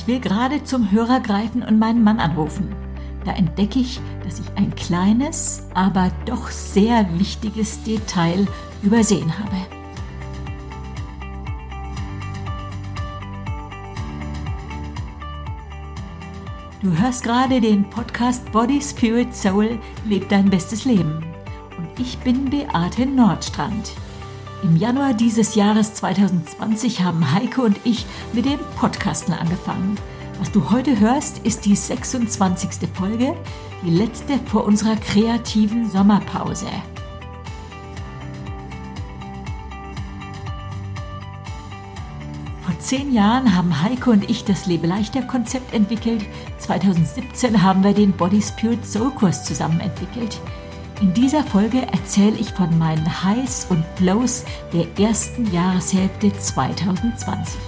Ich will gerade zum Hörer greifen und meinen Mann anrufen. Da entdecke ich, dass ich ein kleines, aber doch sehr wichtiges Detail übersehen habe. Du hörst gerade den Podcast Body, Spirit, Soul, Leb dein bestes Leben. Und ich bin Beate Nordstrand. Im Januar dieses Jahres 2020 haben Heike und ich mit dem Podcasten angefangen. Was du heute hörst, ist die 26. Folge, die letzte vor unserer kreativen Sommerpause. Vor zehn Jahren haben Heike und ich das Lebeleichter-Konzept entwickelt. 2017 haben wir den Body Spirit Soul Kurs zusammen entwickelt. In dieser Folge erzähle ich von meinen Highs und Lows der ersten Jahreshälfte 2020.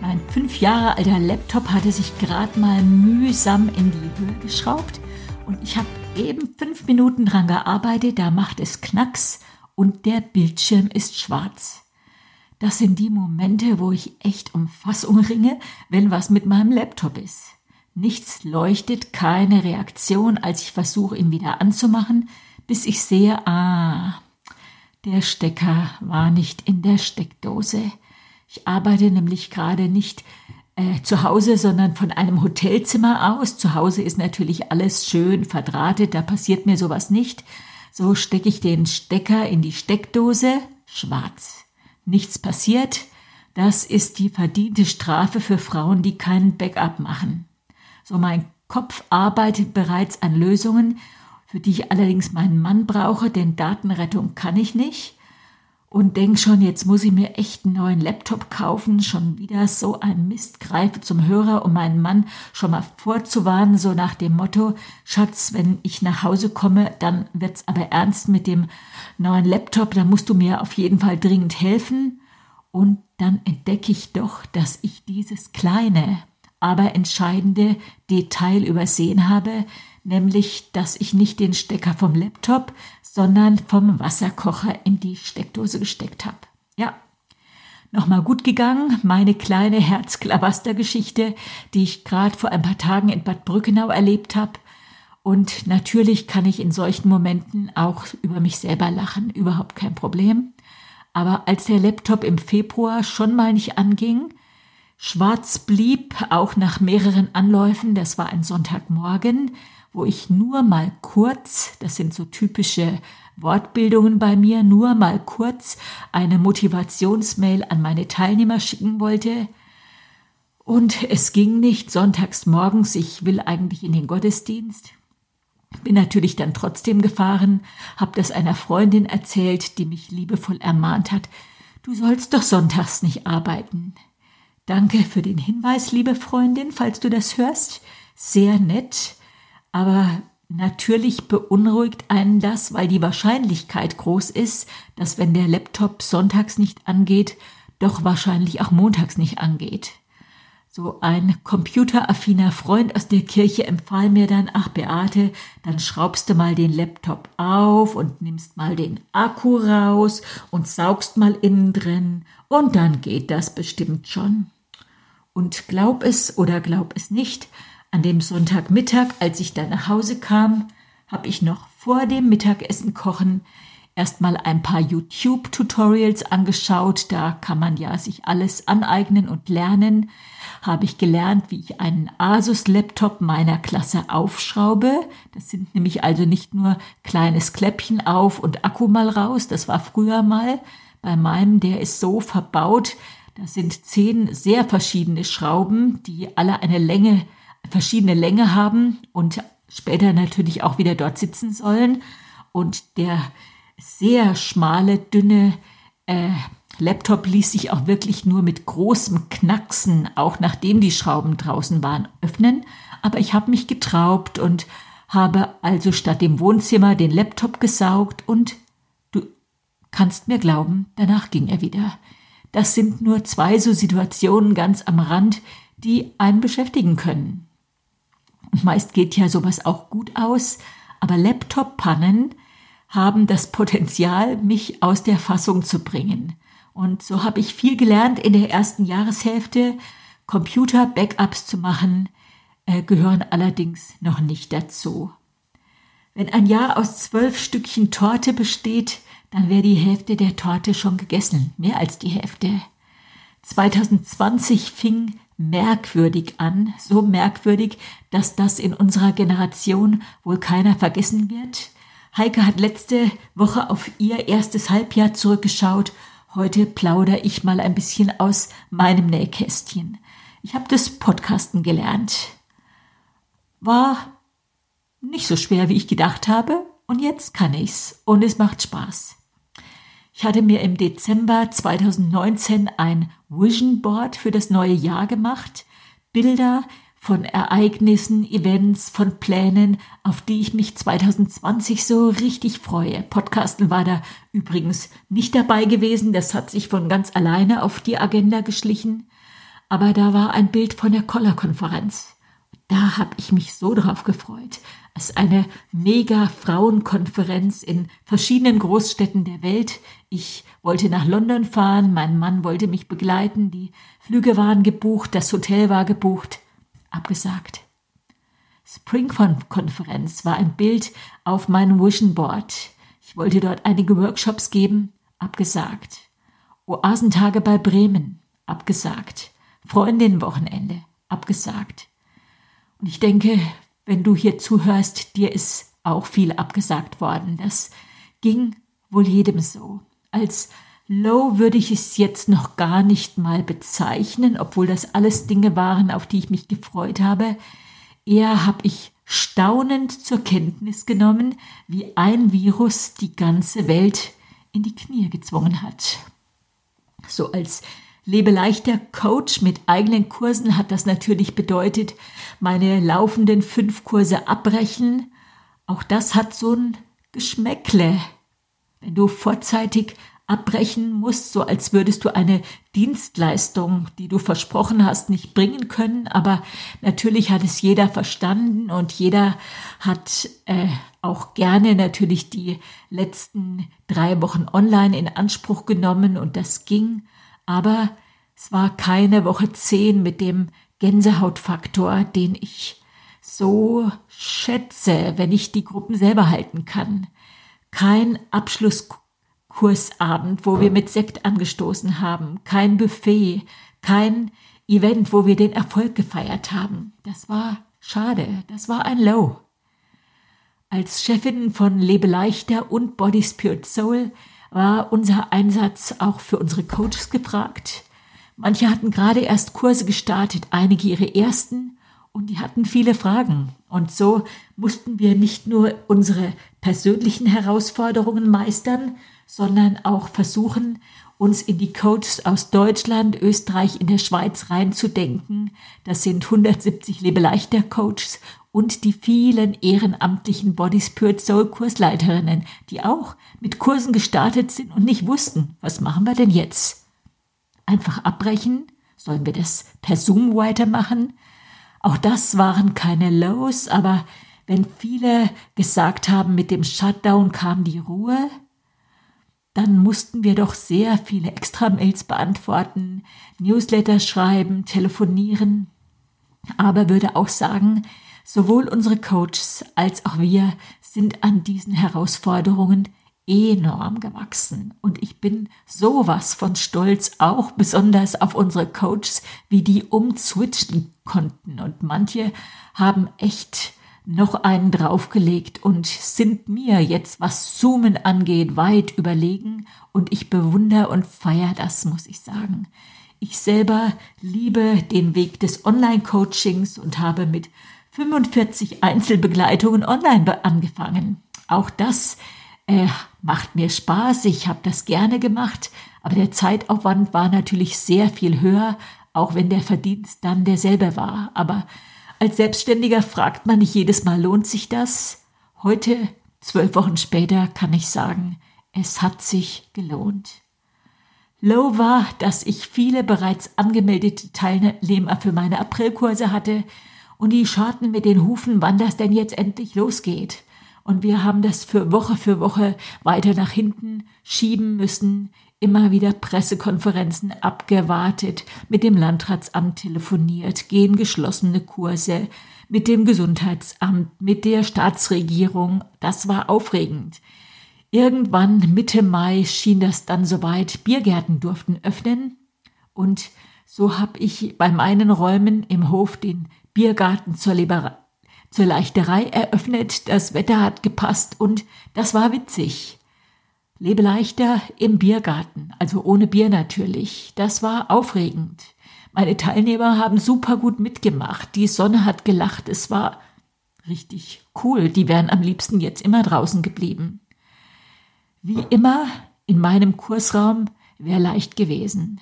Mein fünf Jahre alter Laptop hatte sich gerade mal mühsam in die Höhe geschraubt und ich habe eben fünf Minuten dran gearbeitet, da macht es Knacks und der Bildschirm ist schwarz. Das sind die Momente, wo ich echt um Fassung ringe, wenn was mit meinem Laptop ist. Nichts leuchtet, keine Reaktion, als ich versuche, ihn wieder anzumachen, bis ich sehe, ah, der Stecker war nicht in der Steckdose. Ich arbeite nämlich gerade nicht äh, zu Hause, sondern von einem Hotelzimmer aus. Zu Hause ist natürlich alles schön verdrahtet, da passiert mir sowas nicht. So stecke ich den Stecker in die Steckdose, schwarz. Nichts passiert. Das ist die verdiente Strafe für Frauen, die keinen Backup machen. So mein Kopf arbeitet bereits an Lösungen, für die ich allerdings meinen Mann brauche, denn Datenrettung kann ich nicht und denk schon, jetzt muss ich mir echt einen neuen Laptop kaufen, schon wieder so ein Mist, greife zum Hörer, um meinen Mann schon mal vorzuwarnen, so nach dem Motto, Schatz, wenn ich nach Hause komme, dann wird's aber ernst mit dem neuen Laptop, dann musst du mir auf jeden Fall dringend helfen. Und dann entdecke ich doch, dass ich dieses kleine, aber entscheidende Detail übersehen habe, nämlich dass ich nicht den Stecker vom Laptop, sondern vom Wasserkocher in die Steckdose gesteckt habe. Ja, nochmal gut gegangen, meine kleine Herzklabaster-Geschichte, die ich gerade vor ein paar Tagen in Bad Brückenau erlebt habe. Und natürlich kann ich in solchen Momenten auch über mich selber lachen, überhaupt kein Problem. Aber als der Laptop im Februar schon mal nicht anging, schwarz blieb, auch nach mehreren Anläufen, das war ein Sonntagmorgen, wo ich nur mal kurz, das sind so typische Wortbildungen bei mir, nur mal kurz eine Motivationsmail an meine Teilnehmer schicken wollte. Und es ging nicht sonntags morgens, ich will eigentlich in den Gottesdienst. Bin natürlich dann trotzdem gefahren, hab das einer Freundin erzählt, die mich liebevoll ermahnt hat, du sollst doch sonntags nicht arbeiten. Danke für den Hinweis, liebe Freundin, falls du das hörst. Sehr nett. Aber natürlich beunruhigt einen das, weil die Wahrscheinlichkeit groß ist, dass wenn der Laptop sonntags nicht angeht, doch wahrscheinlich auch montags nicht angeht. So ein computeraffiner Freund aus der Kirche empfahl mir dann, ach Beate, dann schraubst du mal den Laptop auf und nimmst mal den Akku raus und saugst mal innen drin und dann geht das bestimmt schon. Und glaub es oder glaub es nicht, an dem Sonntagmittag, als ich dann nach Hause kam, habe ich noch vor dem Mittagessen kochen erstmal ein paar YouTube-Tutorials angeschaut. Da kann man ja sich alles aneignen und lernen. Habe ich gelernt, wie ich einen Asus-Laptop meiner Klasse aufschraube. Das sind nämlich also nicht nur kleines Kläppchen auf und Akku mal raus. Das war früher mal. Bei meinem, der ist so verbaut. Da sind zehn sehr verschiedene Schrauben, die alle eine Länge verschiedene Länge haben und später natürlich auch wieder dort sitzen sollen. Und der sehr schmale, dünne äh, Laptop ließ sich auch wirklich nur mit großem Knacksen, auch nachdem die Schrauben draußen waren, öffnen. Aber ich habe mich getraubt und habe also statt dem Wohnzimmer den Laptop gesaugt und du kannst mir glauben, danach ging er wieder. Das sind nur zwei so Situationen ganz am Rand, die einen beschäftigen können. Meist geht ja sowas auch gut aus, aber Laptop-Pannen haben das Potenzial, mich aus der Fassung zu bringen. Und so habe ich viel gelernt in der ersten Jahreshälfte. Computer-Backups zu machen, äh, gehören allerdings noch nicht dazu. Wenn ein Jahr aus zwölf Stückchen Torte besteht, dann wäre die Hälfte der Torte schon gegessen, mehr als die Hälfte. 2020 fing merkwürdig an, so merkwürdig, dass das in unserer Generation wohl keiner vergessen wird. Heike hat letzte Woche auf ihr erstes Halbjahr zurückgeschaut. Heute plaudere ich mal ein bisschen aus meinem Nähkästchen. Ich habe das Podcasten gelernt. War nicht so schwer, wie ich gedacht habe, und jetzt kann ich's und es macht Spaß. Ich hatte mir im Dezember 2019 ein Vision Board für das neue Jahr gemacht. Bilder von Ereignissen, Events, von Plänen, auf die ich mich 2020 so richtig freue. Podcasten war da übrigens nicht dabei gewesen. Das hat sich von ganz alleine auf die Agenda geschlichen. Aber da war ein Bild von der Koller-Konferenz. Da habe ich mich so drauf gefreut. Es ist eine mega Frauenkonferenz in verschiedenen Großstädten der Welt. Ich wollte nach London fahren, mein Mann wollte mich begleiten, die Flüge waren gebucht, das Hotel war gebucht. Abgesagt. Springcon-Konferenz war ein Bild auf meinem Vision Board. Ich wollte dort einige Workshops geben. Abgesagt. Oasentage bei Bremen. Abgesagt. Freundinnenwochenende. Abgesagt. Und ich denke, wenn du hier zuhörst, dir ist auch viel abgesagt worden. Das ging wohl jedem so. Als Low würde ich es jetzt noch gar nicht mal bezeichnen, obwohl das alles Dinge waren, auf die ich mich gefreut habe. Eher habe ich staunend zur Kenntnis genommen, wie ein Virus die ganze Welt in die Knie gezwungen hat. So als Lebe leichter Coach mit eigenen Kursen hat das natürlich bedeutet, meine laufenden fünf Kurse abbrechen. Auch das hat so ein Geschmäckle. Wenn du vorzeitig abbrechen musst, so als würdest du eine Dienstleistung, die du versprochen hast, nicht bringen können. Aber natürlich hat es jeder verstanden und jeder hat äh, auch gerne natürlich die letzten drei Wochen online in Anspruch genommen und das ging. Aber es war keine Woche zehn mit dem Gänsehautfaktor, den ich so schätze, wenn ich die Gruppen selber halten kann. Kein Abschlusskursabend, wo wir mit Sekt angestoßen haben, kein Buffet, kein Event, wo wir den Erfolg gefeiert haben. Das war schade, das war ein Low. Als Chefin von Lebe leichter und Body Spirit Soul war unser Einsatz auch für unsere Coaches gefragt. Manche hatten gerade erst Kurse gestartet, einige ihre ersten, und die hatten viele Fragen. Und so mussten wir nicht nur unsere persönlichen Herausforderungen meistern, sondern auch versuchen, uns in die Coaches aus Deutschland, Österreich, in der Schweiz reinzudenken. Das sind 170 Lebeleichter Coaches und die vielen ehrenamtlichen Body Spirit Soul Kursleiterinnen, die auch mit Kursen gestartet sind und nicht wussten, was machen wir denn jetzt? Einfach abbrechen? Sollen wir das per Zoom weitermachen? Auch das waren keine Lows, aber wenn viele gesagt haben, mit dem Shutdown kam die Ruhe, dann mussten wir doch sehr viele Extra-Mails beantworten, Newsletter schreiben, telefonieren. Aber würde auch sagen, Sowohl unsere Coaches als auch wir sind an diesen Herausforderungen enorm gewachsen. Und ich bin sowas von stolz, auch besonders auf unsere Coaches, wie die umswitchen konnten. Und manche haben echt noch einen draufgelegt und sind mir jetzt, was Zoomen angeht, weit überlegen. Und ich bewundere und feiere das, muss ich sagen. Ich selber liebe den Weg des Online-Coachings und habe mit 45 Einzelbegleitungen online angefangen. Auch das äh, macht mir Spaß. Ich habe das gerne gemacht, aber der Zeitaufwand war natürlich sehr viel höher, auch wenn der Verdienst dann derselbe war. Aber als Selbstständiger fragt man nicht jedes Mal, lohnt sich das? Heute, zwölf Wochen später, kann ich sagen, es hat sich gelohnt. Low war, dass ich viele bereits angemeldete Teilnehmer für meine Aprilkurse hatte und die scharten mit den Hufen, wann das denn jetzt endlich losgeht. Und wir haben das für Woche für Woche weiter nach hinten schieben müssen, immer wieder Pressekonferenzen abgewartet, mit dem Landratsamt telefoniert, gehen geschlossene Kurse, mit dem Gesundheitsamt, mit der Staatsregierung. Das war aufregend. Irgendwann Mitte Mai schien das dann soweit, Biergärten durften öffnen und so habe ich bei meinen Räumen im Hof den Biergarten zur, Libera zur Leichterei eröffnet. Das Wetter hat gepasst und das war witzig. Lebe leichter im Biergarten, also ohne Bier natürlich. Das war aufregend. Meine Teilnehmer haben super gut mitgemacht. Die Sonne hat gelacht. Es war richtig cool. Die wären am liebsten jetzt immer draußen geblieben. Wie immer in meinem Kursraum wäre leicht gewesen.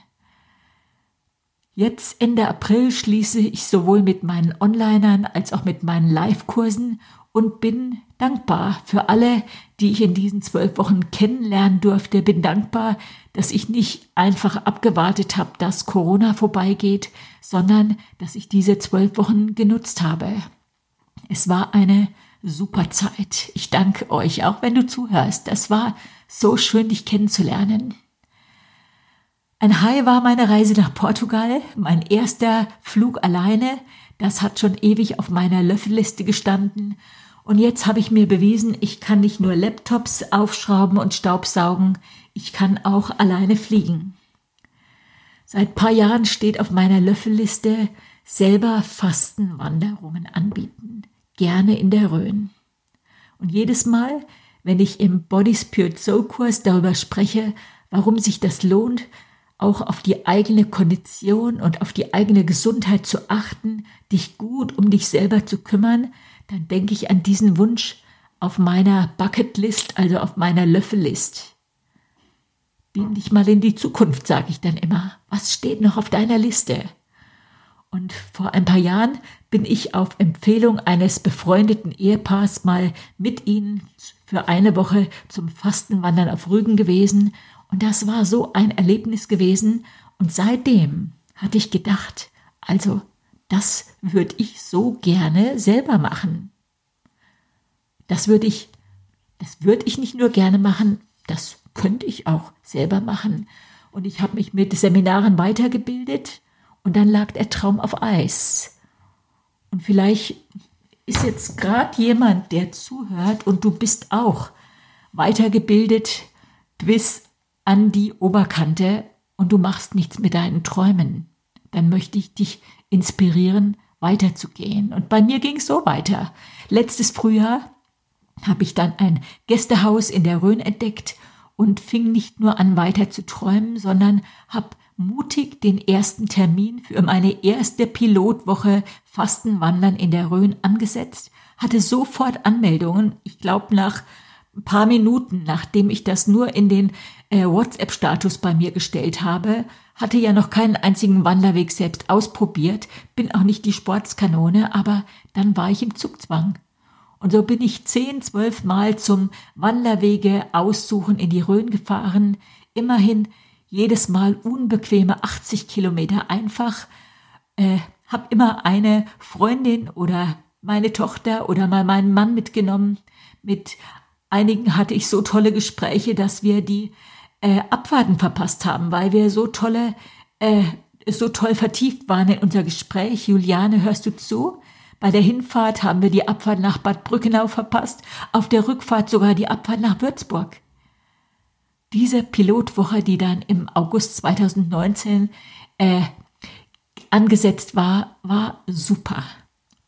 Jetzt Ende April schließe ich sowohl mit meinen Onlinern als auch mit meinen Live-Kursen und bin dankbar für alle, die ich in diesen zwölf Wochen kennenlernen durfte. Bin dankbar, dass ich nicht einfach abgewartet habe, dass Corona vorbeigeht, sondern dass ich diese zwölf Wochen genutzt habe. Es war eine super Zeit. Ich danke euch, auch wenn du zuhörst. Das war so schön, dich kennenzulernen. Ein High war meine Reise nach Portugal, mein erster Flug alleine. Das hat schon ewig auf meiner Löffelliste gestanden. Und jetzt habe ich mir bewiesen, ich kann nicht nur Laptops aufschrauben und Staubsaugen, ich kann auch alleine fliegen. Seit paar Jahren steht auf meiner Löffelliste selber Fastenwanderungen anbieten gerne in der Rhön. Und jedes Mal, wenn ich im Body Spirit Soul Kurs darüber spreche, warum sich das lohnt, auch auf die eigene Kondition und auf die eigene Gesundheit zu achten, dich gut um dich selber zu kümmern, dann denke ich an diesen Wunsch auf meiner Bucketlist, also auf meiner Löffellist. Beam dich mal in die Zukunft, sage ich dann immer. Was steht noch auf deiner Liste? Und vor ein paar Jahren bin ich auf Empfehlung eines befreundeten Ehepaars mal mit ihnen für eine Woche zum Fastenwandern auf Rügen gewesen. Und das war so ein Erlebnis gewesen. Und seitdem hatte ich gedacht, also das würde ich so gerne selber machen. Das würde ich, das würde ich nicht nur gerne machen, das könnte ich auch selber machen. Und ich habe mich mit Seminaren weitergebildet und dann lag der Traum auf Eis. Und vielleicht ist jetzt gerade jemand, der zuhört und du bist auch weitergebildet bis an die Oberkante und du machst nichts mit deinen Träumen. Dann möchte ich dich inspirieren, weiterzugehen. Und bei mir ging es so weiter. Letztes Frühjahr habe ich dann ein Gästehaus in der Rhön entdeckt und fing nicht nur an weiter zu träumen, sondern habe mutig den ersten Termin für meine erste Pilotwoche Fastenwandern in der Rhön angesetzt, hatte sofort Anmeldungen. Ich glaube, nach paar Minuten, nachdem ich das nur in den äh, WhatsApp-Status bei mir gestellt habe, hatte ja noch keinen einzigen Wanderweg selbst ausprobiert, bin auch nicht die Sportskanone, aber dann war ich im Zugzwang. Und so bin ich zehn, zwölf Mal zum Wanderwege aussuchen in die Rhön gefahren, immerhin jedes Mal unbequeme 80 Kilometer einfach, äh, habe immer eine Freundin oder meine Tochter oder mal meinen Mann mitgenommen. Mit einigen hatte ich so tolle Gespräche, dass wir die äh, Abfahrten verpasst haben, weil wir so tolle, äh, so toll vertieft waren in unser Gespräch. Juliane, hörst du zu? Bei der Hinfahrt haben wir die Abfahrt nach Bad Brückenau verpasst, auf der Rückfahrt sogar die Abfahrt nach Würzburg. Diese Pilotwoche, die dann im August 2019 äh, angesetzt war, war super.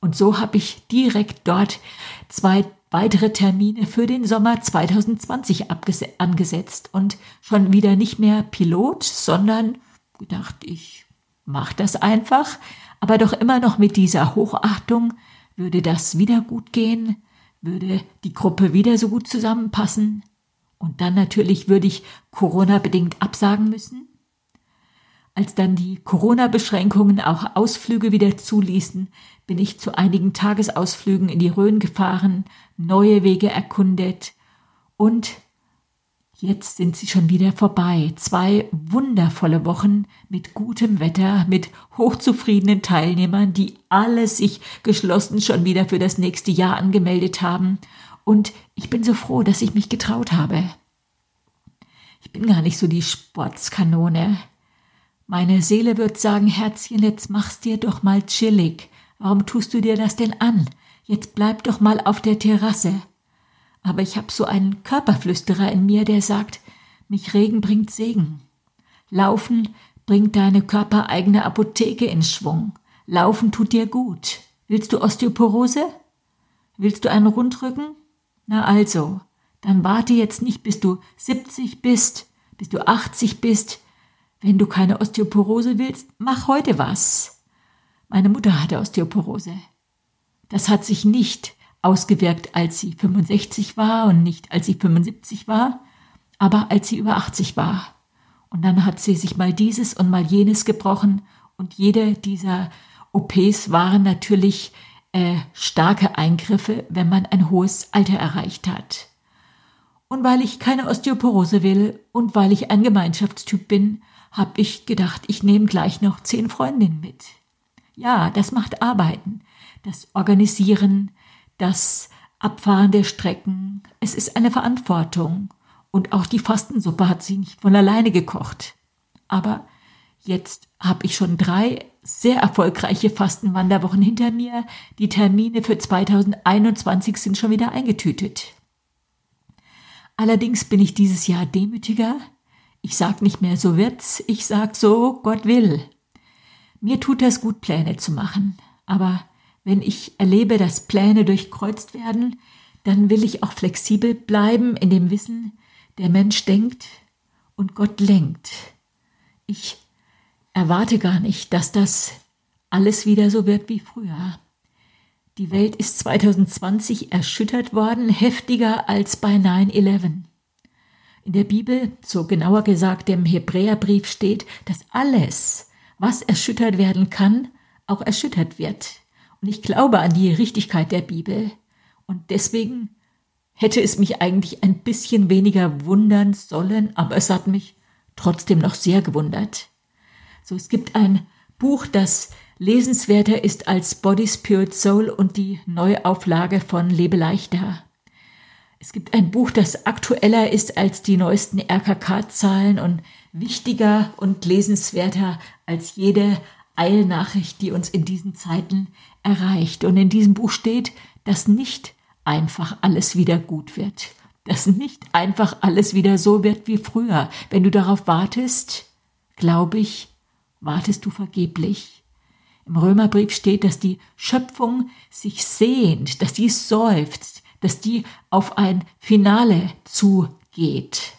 Und so habe ich direkt dort zwei weitere Termine für den Sommer 2020 angesetzt und schon wieder nicht mehr Pilot, sondern gedacht, ich mache das einfach, aber doch immer noch mit dieser Hochachtung, würde das wieder gut gehen, würde die Gruppe wieder so gut zusammenpassen, und dann natürlich würde ich Corona-bedingt absagen müssen. Als dann die Corona-Beschränkungen auch Ausflüge wieder zuließen, bin ich zu einigen Tagesausflügen in die Rhön gefahren, neue Wege erkundet und Jetzt sind sie schon wieder vorbei. Zwei wundervolle Wochen mit gutem Wetter, mit hochzufriedenen Teilnehmern, die alle sich geschlossen schon wieder für das nächste Jahr angemeldet haben. Und ich bin so froh, dass ich mich getraut habe. Ich bin gar nicht so die Sportskanone. Meine Seele wird sagen, Herzchen, jetzt mach's dir doch mal chillig. Warum tust du dir das denn an? Jetzt bleib doch mal auf der Terrasse aber ich habe so einen Körperflüsterer in mir, der sagt, mich Regen bringt Segen. Laufen bringt deine körpereigene Apotheke in Schwung. Laufen tut dir gut. Willst du Osteoporose? Willst du einen Rundrücken? Na also, dann warte jetzt nicht, bis du 70 bist, bis du 80 bist. Wenn du keine Osteoporose willst, mach heute was. Meine Mutter hatte Osteoporose. Das hat sich nicht ausgewirkt, als sie 65 war und nicht als sie 75 war, aber als sie über 80 war. Und dann hat sie sich mal dieses und mal jenes gebrochen und jede dieser OPs waren natürlich äh, starke Eingriffe, wenn man ein hohes Alter erreicht hat. Und weil ich keine Osteoporose will und weil ich ein Gemeinschaftstyp bin, habe ich gedacht, ich nehme gleich noch zehn Freundinnen mit. Ja, das macht Arbeiten. Das Organisieren, das Abfahren der Strecken. Es ist eine Verantwortung. Und auch die Fastensuppe hat sie nicht von alleine gekocht. Aber jetzt habe ich schon drei sehr erfolgreiche Fastenwanderwochen hinter mir. Die Termine für 2021 sind schon wieder eingetütet. Allerdings bin ich dieses Jahr demütiger. Ich sag nicht mehr so wird's, ich sag so Gott will. Mir tut das gut, Pläne zu machen. Aber wenn ich erlebe, dass Pläne durchkreuzt werden, dann will ich auch flexibel bleiben in dem Wissen, der Mensch denkt und Gott lenkt. Ich erwarte gar nicht, dass das alles wieder so wird wie früher. Die Welt ist 2020 erschüttert worden, heftiger als bei 9-11. In der Bibel, so genauer gesagt im Hebräerbrief steht, dass alles, was erschüttert werden kann, auch erschüttert wird. Und ich glaube an die Richtigkeit der Bibel. Und deswegen hätte es mich eigentlich ein bisschen weniger wundern sollen, aber es hat mich trotzdem noch sehr gewundert. So, es gibt ein Buch, das lesenswerter ist als Body, Spirit, Soul und die Neuauflage von Lebe leichter. Es gibt ein Buch, das aktueller ist als die neuesten RKK-Zahlen und wichtiger und lesenswerter als jede Eilnachricht, die uns in diesen Zeiten erreicht. Und in diesem Buch steht, dass nicht einfach alles wieder gut wird. Dass nicht einfach alles wieder so wird wie früher. Wenn du darauf wartest, glaube ich, wartest du vergeblich. Im Römerbrief steht, dass die Schöpfung sich sehnt, dass die seufzt, dass die auf ein Finale zugeht.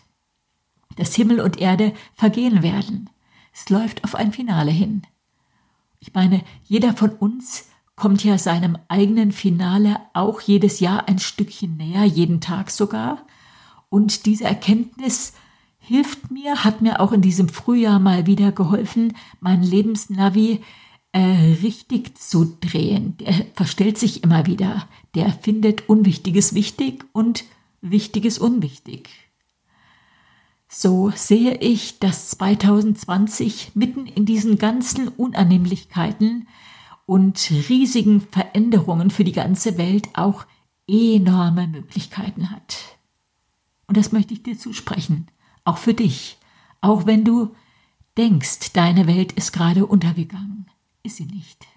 Dass Himmel und Erde vergehen werden. Es läuft auf ein Finale hin. Ich meine, jeder von uns kommt ja seinem eigenen Finale auch jedes Jahr ein Stückchen näher, jeden Tag sogar. Und diese Erkenntnis hilft mir, hat mir auch in diesem Frühjahr mal wieder geholfen, mein Lebensnavi äh, richtig zu drehen. Der verstellt sich immer wieder. Der findet Unwichtiges wichtig und Wichtiges unwichtig. So sehe ich, dass 2020 mitten in diesen ganzen Unannehmlichkeiten und riesigen Veränderungen für die ganze Welt auch enorme Möglichkeiten hat. Und das möchte ich dir zusprechen, auch für dich, auch wenn du denkst, deine Welt ist gerade untergegangen, ist sie nicht.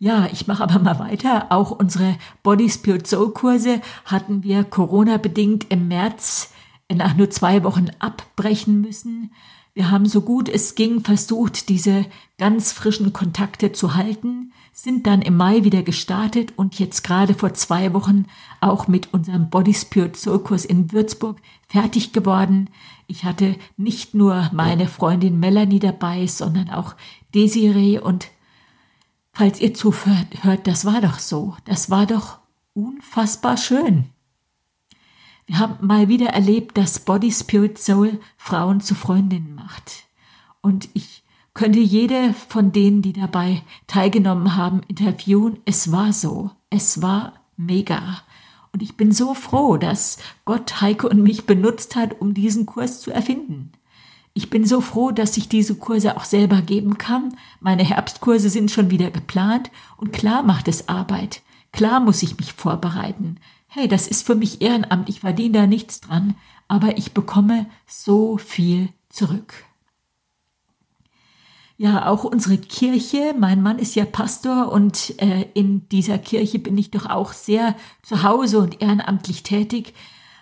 Ja, ich mache aber mal weiter. Auch unsere Body Spirit Soul Kurse hatten wir Corona bedingt im März nach nur zwei Wochen abbrechen müssen. Wir haben so gut es ging versucht, diese ganz frischen Kontakte zu halten, sind dann im Mai wieder gestartet und jetzt gerade vor zwei Wochen auch mit unserem Body Spirit Kurs in Würzburg fertig geworden. Ich hatte nicht nur meine Freundin Melanie dabei, sondern auch Desiree und falls ihr zuhört, das war doch so. Das war doch unfassbar schön. Wir haben mal wieder erlebt, dass Body, Spirit, Soul Frauen zu Freundinnen macht. Und ich könnte jede von denen, die dabei teilgenommen haben, interviewen. Es war so. Es war mega. Und ich bin so froh, dass Gott Heike und mich benutzt hat, um diesen Kurs zu erfinden. Ich bin so froh, dass ich diese Kurse auch selber geben kann. Meine Herbstkurse sind schon wieder geplant und klar macht es Arbeit. Klar muss ich mich vorbereiten. Hey, das ist für mich Ehrenamt, ich verdiene da nichts dran, aber ich bekomme so viel zurück. Ja, auch unsere Kirche, mein Mann ist ja Pastor und äh, in dieser Kirche bin ich doch auch sehr zu Hause und ehrenamtlich tätig,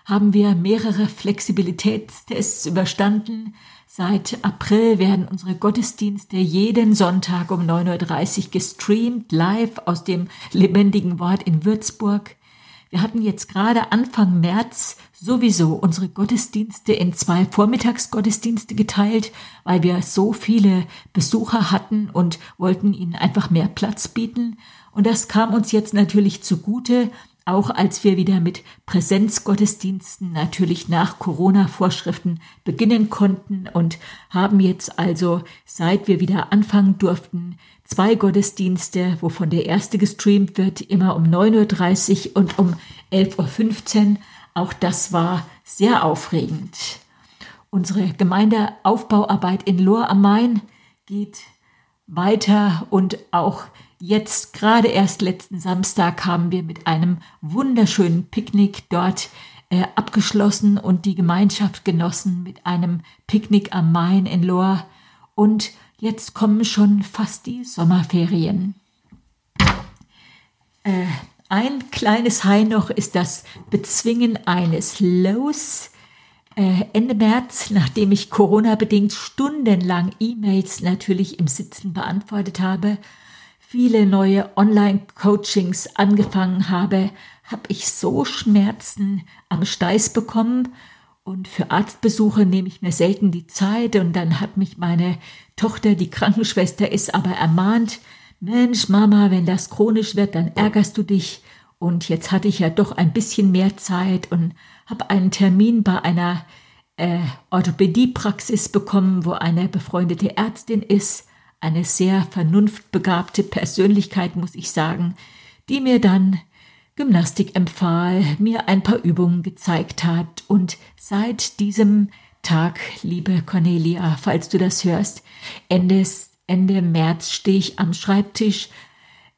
haben wir mehrere Flexibilitätstests überstanden. Seit April werden unsere Gottesdienste jeden Sonntag um 9.30 Uhr gestreamt, live aus dem lebendigen Wort in Würzburg. Wir hatten jetzt gerade Anfang März sowieso unsere Gottesdienste in zwei Vormittagsgottesdienste geteilt, weil wir so viele Besucher hatten und wollten ihnen einfach mehr Platz bieten. Und das kam uns jetzt natürlich zugute, auch als wir wieder mit Präsenzgottesdiensten natürlich nach Corona-Vorschriften beginnen konnten und haben jetzt also, seit wir wieder anfangen durften, zwei Gottesdienste, wovon der erste gestreamt wird, immer um 9.30 Uhr und um 11.15 Uhr. Auch das war sehr aufregend. Unsere Gemeindeaufbauarbeit in Lohr am Main geht weiter und auch Jetzt gerade erst letzten Samstag haben wir mit einem wunderschönen Picknick dort äh, abgeschlossen und die Gemeinschaft genossen mit einem Picknick am Main in Lohr. Und jetzt kommen schon fast die Sommerferien. Äh, ein kleines High noch ist das Bezwingen eines Lows. Äh, Ende März, nachdem ich Corona-bedingt stundenlang E-Mails natürlich im Sitzen beantwortet habe, viele neue Online-Coachings angefangen habe, habe ich so Schmerzen am Steiß bekommen. Und für Arztbesuche nehme ich mir selten die Zeit. Und dann hat mich meine Tochter, die Krankenschwester ist, aber ermahnt, Mensch, Mama, wenn das chronisch wird, dann ärgerst du dich. Und jetzt hatte ich ja doch ein bisschen mehr Zeit und habe einen Termin bei einer äh, Orthopädiepraxis bekommen, wo eine befreundete Ärztin ist eine sehr vernunftbegabte Persönlichkeit, muss ich sagen, die mir dann Gymnastik empfahl, mir ein paar Übungen gezeigt hat und seit diesem Tag, liebe Cornelia, falls du das hörst, Ende, Ende März stehe ich am Schreibtisch,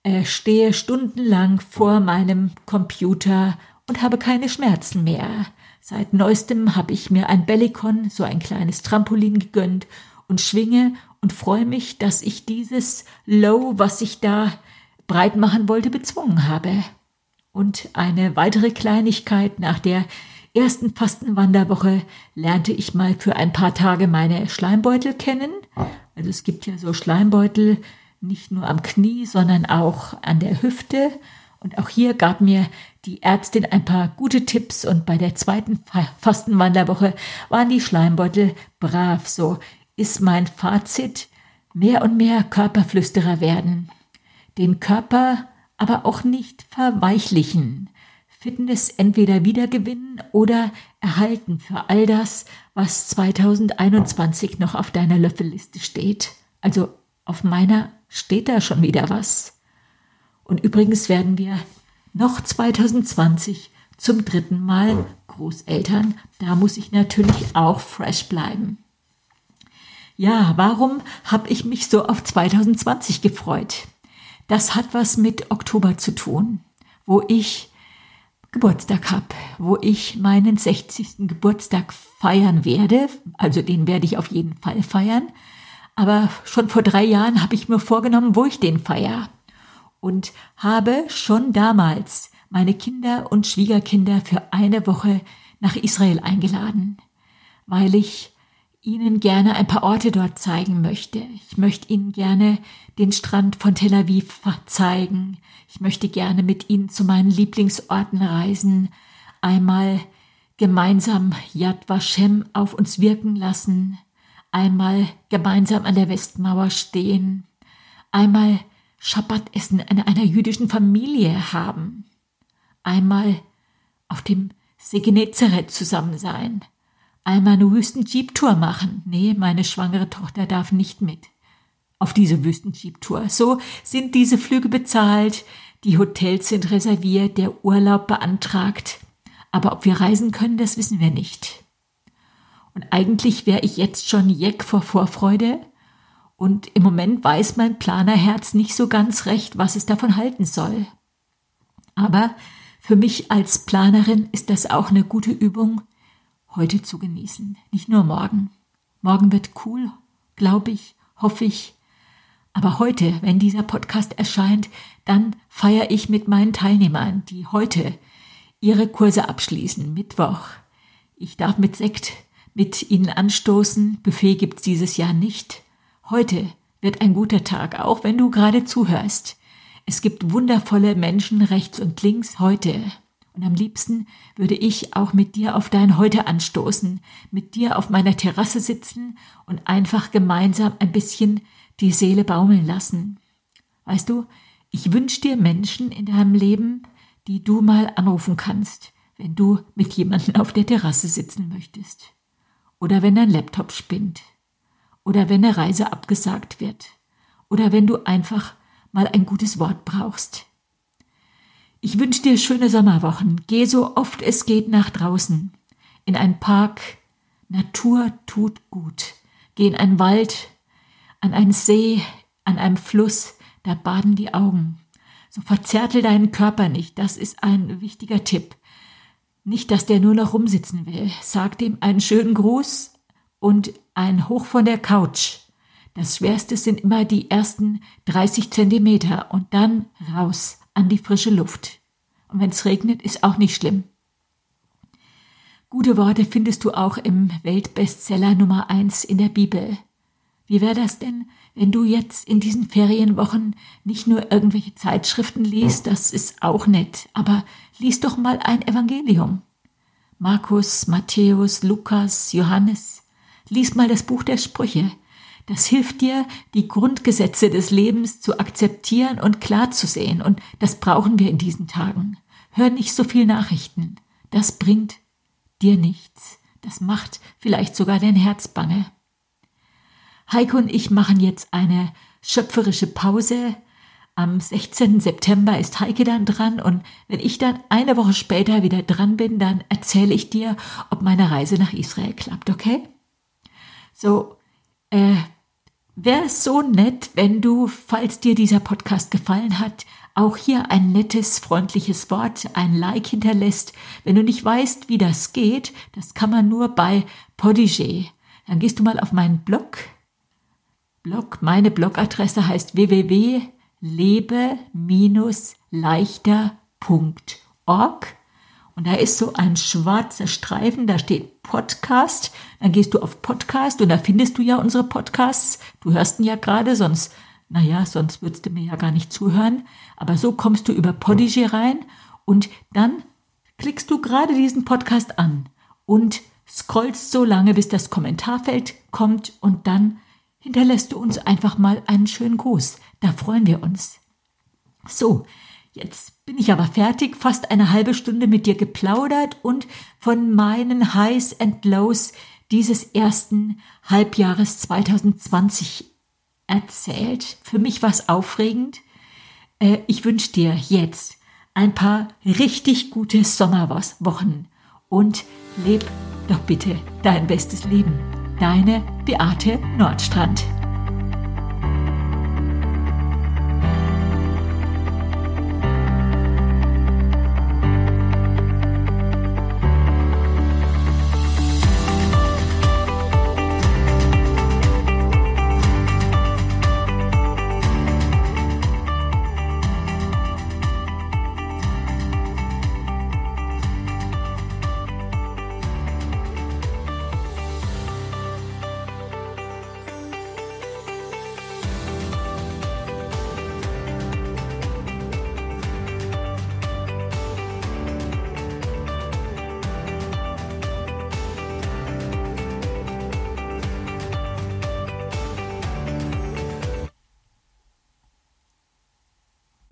äh, stehe stundenlang vor meinem Computer und habe keine Schmerzen mehr. Seit neuestem habe ich mir ein Bellicon, so ein kleines Trampolin gegönnt und schwinge und freue mich, dass ich dieses Low, was ich da breit machen wollte, bezwungen habe. Und eine weitere Kleinigkeit nach der ersten Fastenwanderwoche lernte ich mal für ein paar Tage meine Schleimbeutel kennen. Also es gibt ja so Schleimbeutel nicht nur am Knie, sondern auch an der Hüfte. Und auch hier gab mir die Ärztin ein paar gute Tipps und bei der zweiten Fastenwanderwoche waren die Schleimbeutel brav. So ist mein Fazit, mehr und mehr Körperflüsterer werden, den Körper aber auch nicht verweichlichen, Fitness entweder wiedergewinnen oder erhalten für all das, was 2021 noch auf deiner Löffelliste steht. Also auf meiner steht da schon wieder was. Und übrigens werden wir noch 2020 zum dritten Mal Großeltern. Da muss ich natürlich auch fresh bleiben. Ja, warum habe ich mich so auf 2020 gefreut? Das hat was mit Oktober zu tun, wo ich Geburtstag habe, wo ich meinen 60. Geburtstag feiern werde. Also den werde ich auf jeden Fall feiern. Aber schon vor drei Jahren habe ich mir vorgenommen, wo ich den feiere. Und habe schon damals meine Kinder und Schwiegerkinder für eine Woche nach Israel eingeladen, weil ich Ihnen gerne ein paar Orte dort zeigen möchte. Ich möchte Ihnen gerne den Strand von Tel Aviv zeigen. Ich möchte gerne mit Ihnen zu meinen Lieblingsorten reisen. Einmal gemeinsam Yad Vashem auf uns wirken lassen. Einmal gemeinsam an der Westmauer stehen. Einmal Schabbatessen in einer jüdischen Familie haben. Einmal auf dem See Genezareth zusammen sein einmal eine Wüsten-Jeep-Tour machen. Nee, meine schwangere Tochter darf nicht mit auf diese Wüsten-Jeep-Tour. So sind diese Flüge bezahlt. die Hotels sind reserviert, der Urlaub beantragt. Aber ob wir reisen können, das wissen wir nicht. Und eigentlich wäre ich jetzt schon jeck vor Vorfreude. Und im Moment weiß mein Planerherz nicht so ganz recht, was es davon halten soll. Aber für mich als Planerin ist das auch eine gute Übung, heute zu genießen, nicht nur morgen. Morgen wird cool, glaube ich, hoffe ich. Aber heute, wenn dieser Podcast erscheint, dann feiere ich mit meinen Teilnehmern, die heute ihre Kurse abschließen, Mittwoch. Ich darf mit Sekt mit ihnen anstoßen. Buffet gibt's dieses Jahr nicht. Heute wird ein guter Tag, auch wenn du gerade zuhörst. Es gibt wundervolle Menschen rechts und links heute. Und am liebsten würde ich auch mit dir auf dein Heute anstoßen, mit dir auf meiner Terrasse sitzen und einfach gemeinsam ein bisschen die Seele baumeln lassen. Weißt du, ich wünsche dir Menschen in deinem Leben, die du mal anrufen kannst, wenn du mit jemandem auf der Terrasse sitzen möchtest. Oder wenn dein Laptop spinnt. Oder wenn eine Reise abgesagt wird. Oder wenn du einfach mal ein gutes Wort brauchst. Ich wünsche dir schöne Sommerwochen. Geh so oft es geht nach draußen. In einen Park. Natur tut gut. Geh in einen Wald, an einen See, an einem Fluss. Da baden die Augen. So verzärtel deinen Körper nicht. Das ist ein wichtiger Tipp. Nicht, dass der nur noch rumsitzen will. Sag dem einen schönen Gruß und ein Hoch von der Couch. Das Schwerste sind immer die ersten 30 Zentimeter und dann raus an die frische Luft. Und wenn es regnet, ist auch nicht schlimm. Gute Worte findest du auch im Weltbestseller Nummer eins in der Bibel. Wie wäre das denn, wenn du jetzt in diesen Ferienwochen nicht nur irgendwelche Zeitschriften liest, das ist auch nett, aber lies doch mal ein Evangelium. Markus, Matthäus, Lukas, Johannes. Lies mal das Buch der Sprüche. Das hilft dir, die Grundgesetze des Lebens zu akzeptieren und klar zu sehen. Und das brauchen wir in diesen Tagen. Hör nicht so viel Nachrichten. Das bringt dir nichts. Das macht vielleicht sogar dein Herz bange. Heiko und ich machen jetzt eine schöpferische Pause. Am 16. September ist Heike dann dran und wenn ich dann eine Woche später wieder dran bin, dann erzähle ich dir, ob meine Reise nach Israel klappt, okay? So, äh, Wäre es so nett, wenn du, falls dir dieser Podcast gefallen hat, auch hier ein nettes, freundliches Wort, ein Like hinterlässt. Wenn du nicht weißt, wie das geht, das kann man nur bei Podigé. Dann gehst du mal auf meinen Blog. Blog, meine Blogadresse heißt www.lebe-leichter.org und da ist so ein schwarzer Streifen, da steht Podcast. Dann gehst du auf Podcast und da findest du ja unsere Podcasts. Du hörst ihn ja gerade, sonst, naja, sonst würdest du mir ja gar nicht zuhören. Aber so kommst du über Podigy rein und dann klickst du gerade diesen Podcast an und scrollst so lange, bis das Kommentarfeld kommt und dann hinterlässt du uns einfach mal einen schönen Gruß. Da freuen wir uns. So, Jetzt bin ich aber fertig, fast eine halbe Stunde mit dir geplaudert und von meinen Highs and Lows dieses ersten Halbjahres 2020 erzählt. Für mich war es aufregend. Äh, ich wünsche dir jetzt ein paar richtig gute Sommerwochen und leb doch bitte dein bestes Leben. Deine Beate Nordstrand.